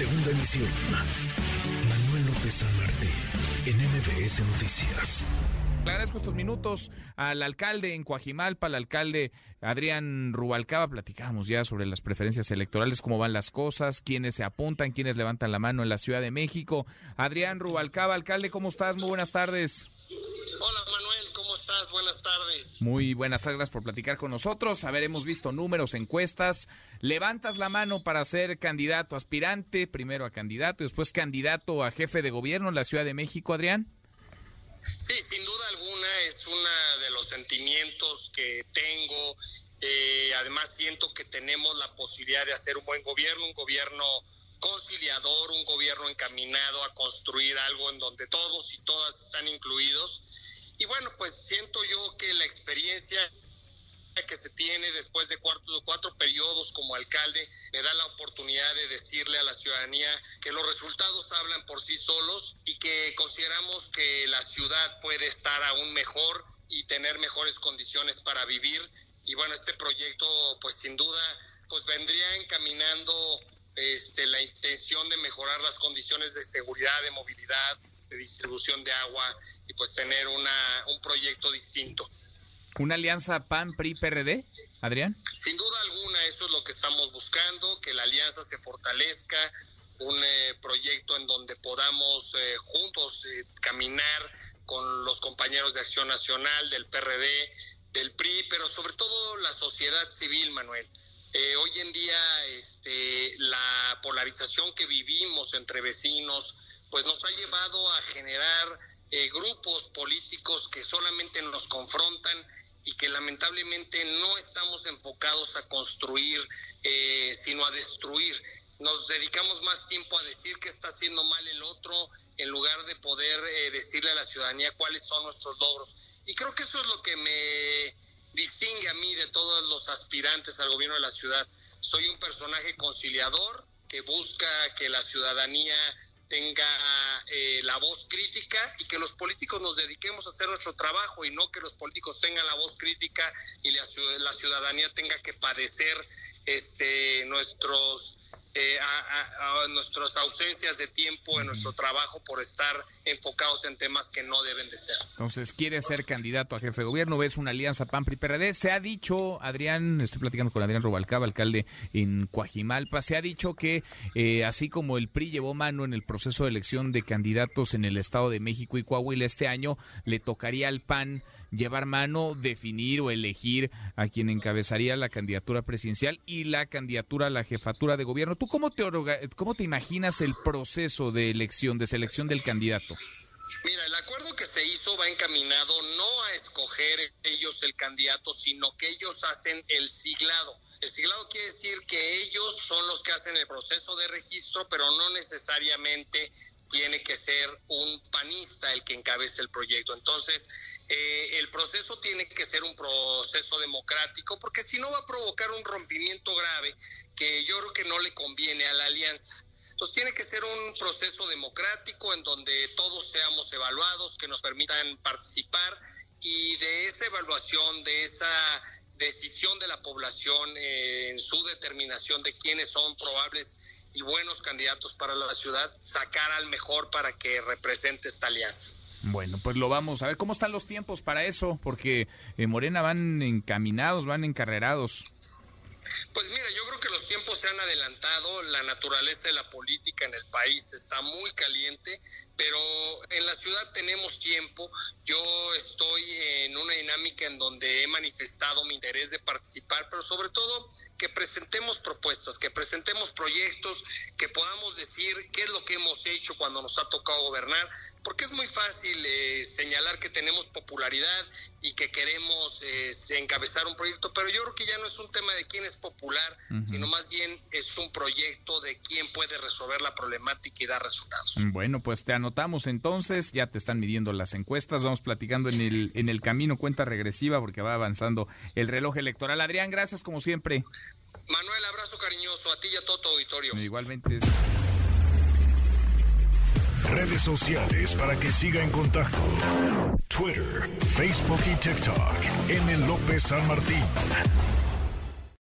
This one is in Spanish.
Segunda emisión. Manuel López San Martín, en MBS Noticias. Le agradezco estos minutos al alcalde en Coajimalpa, al alcalde Adrián Rubalcaba. Platicamos ya sobre las preferencias electorales, cómo van las cosas, quiénes se apuntan, quiénes levantan la mano en la Ciudad de México. Adrián Rubalcaba, alcalde, ¿cómo estás? Muy buenas tardes. ¿Cómo estás? Buenas tardes. Muy buenas tardes por platicar con nosotros. A ver, hemos visto números, encuestas. Levantas la mano para ser candidato aspirante, primero a candidato y después candidato a jefe de gobierno en la Ciudad de México, Adrián. Sí, sin duda alguna es uno de los sentimientos que tengo. Eh, además siento que tenemos la posibilidad de hacer un buen gobierno, un gobierno conciliador, un gobierno encaminado a construir algo en donde todos y todas están incluidos. Y bueno, pues siento yo que la experiencia que se tiene después de cuatro, cuatro periodos como alcalde me da la oportunidad de decirle a la ciudadanía que los resultados hablan por sí solos y que consideramos que la ciudad puede estar aún mejor y tener mejores condiciones para vivir. Y bueno, este proyecto pues sin duda pues vendría encaminando este, la intención de mejorar las condiciones de seguridad, de movilidad, de distribución de agua y pues tener una, un proyecto distinto. ¿Una alianza PAN-PRI-PRD, Adrián? Sin duda alguna, eso es lo que estamos buscando, que la alianza se fortalezca, un eh, proyecto en donde podamos eh, juntos eh, caminar con los compañeros de Acción Nacional, del PRD, del PRI, pero sobre todo la sociedad civil, Manuel. hoy en día este, la polarización que vivimos entre vecinos, pues nos ha llevado a generar grupos políticos que solamente nos confrontan y que lamentablemente no estamos enfocados a construir, eh, sino a destruir. Nos dedicamos más tiempo a decir que está haciendo mal el otro en lugar de poder eh, decirle a la ciudadanía cuáles son nuestros logros. Y creo que eso es lo que me distingue a mí de todos los aspirantes al gobierno de la ciudad. Soy un personaje conciliador que busca que la ciudadanía tenga eh, la voz crítica y que los políticos nos dediquemos a hacer nuestro trabajo y no que los políticos tengan la voz crítica y la, la ciudadanía tenga que padecer este nuestros eh, a, nuestras ausencias de tiempo en nuestro trabajo por estar enfocados en temas que no deben de ser. Entonces, quiere ser candidato a jefe de gobierno, ves una alianza PAN-PRI-PRD. Se ha dicho, Adrián, estoy platicando con Adrián Rubalcaba, alcalde en Coajimalpa, se ha dicho que eh, así como el PRI llevó mano en el proceso de elección de candidatos en el Estado de México y Coahuila este año, le tocaría al PAN llevar mano, definir o elegir a quien encabezaría la candidatura presidencial y la candidatura a la jefatura de gobierno. ¿Tú cómo te, cómo te imaginas el proceso de elección, de selección del candidato? Mira, el acuerdo que se hizo va encaminado no a escoger ellos el candidato, sino que ellos hacen el siglado. El siglado quiere decir que ellos son los que hacen el proceso de registro, pero no necesariamente tiene que ser un panista el que encabece el proyecto. Entonces, eh, el proceso tiene que ser un proceso democrático, porque si no va a provocar un rompimiento grave que yo creo que no le conviene a la alianza. Entonces tiene que ser un proceso democrático en donde todos seamos evaluados, que nos permitan participar y de esa evaluación, de esa decisión de la población eh, en su determinación de quiénes son probables y buenos candidatos para la ciudad, sacar al mejor para que represente esta alianza. Bueno, pues lo vamos a ver. ¿Cómo están los tiempos para eso? Porque en Morena van encaminados, van encarrerados. Pues mira, yo creo que los tiempos se han adelantado, la naturaleza de la política en el país está muy caliente, pero en la ciudad tenemos tiempo. Yo estoy en una dinámica en donde he manifestado mi interés de participar, pero sobre todo que presentemos propuestas, que presentemos proyectos, que podamos decir qué es lo que hemos hecho cuando nos ha tocado gobernar, porque es muy fácil eh, señalar que tenemos popularidad y que queremos eh, encabezar un proyecto, pero yo creo que ya no es un tema de quién es popular, sino más bien es un proyecto de quién puede resolver la problemática y dar resultados. Bueno, pues te anotamos entonces, ya te están midiendo las encuestas, vamos platicando en el, en el camino cuenta regresiva porque va avanzando el reloj electoral. Adrián, gracias como siempre. Manuel, abrazo cariñoso a ti y a todo tu auditorio. Igualmente. Redes sociales para que siga en contacto: Twitter, Facebook y TikTok. M. López San Martín.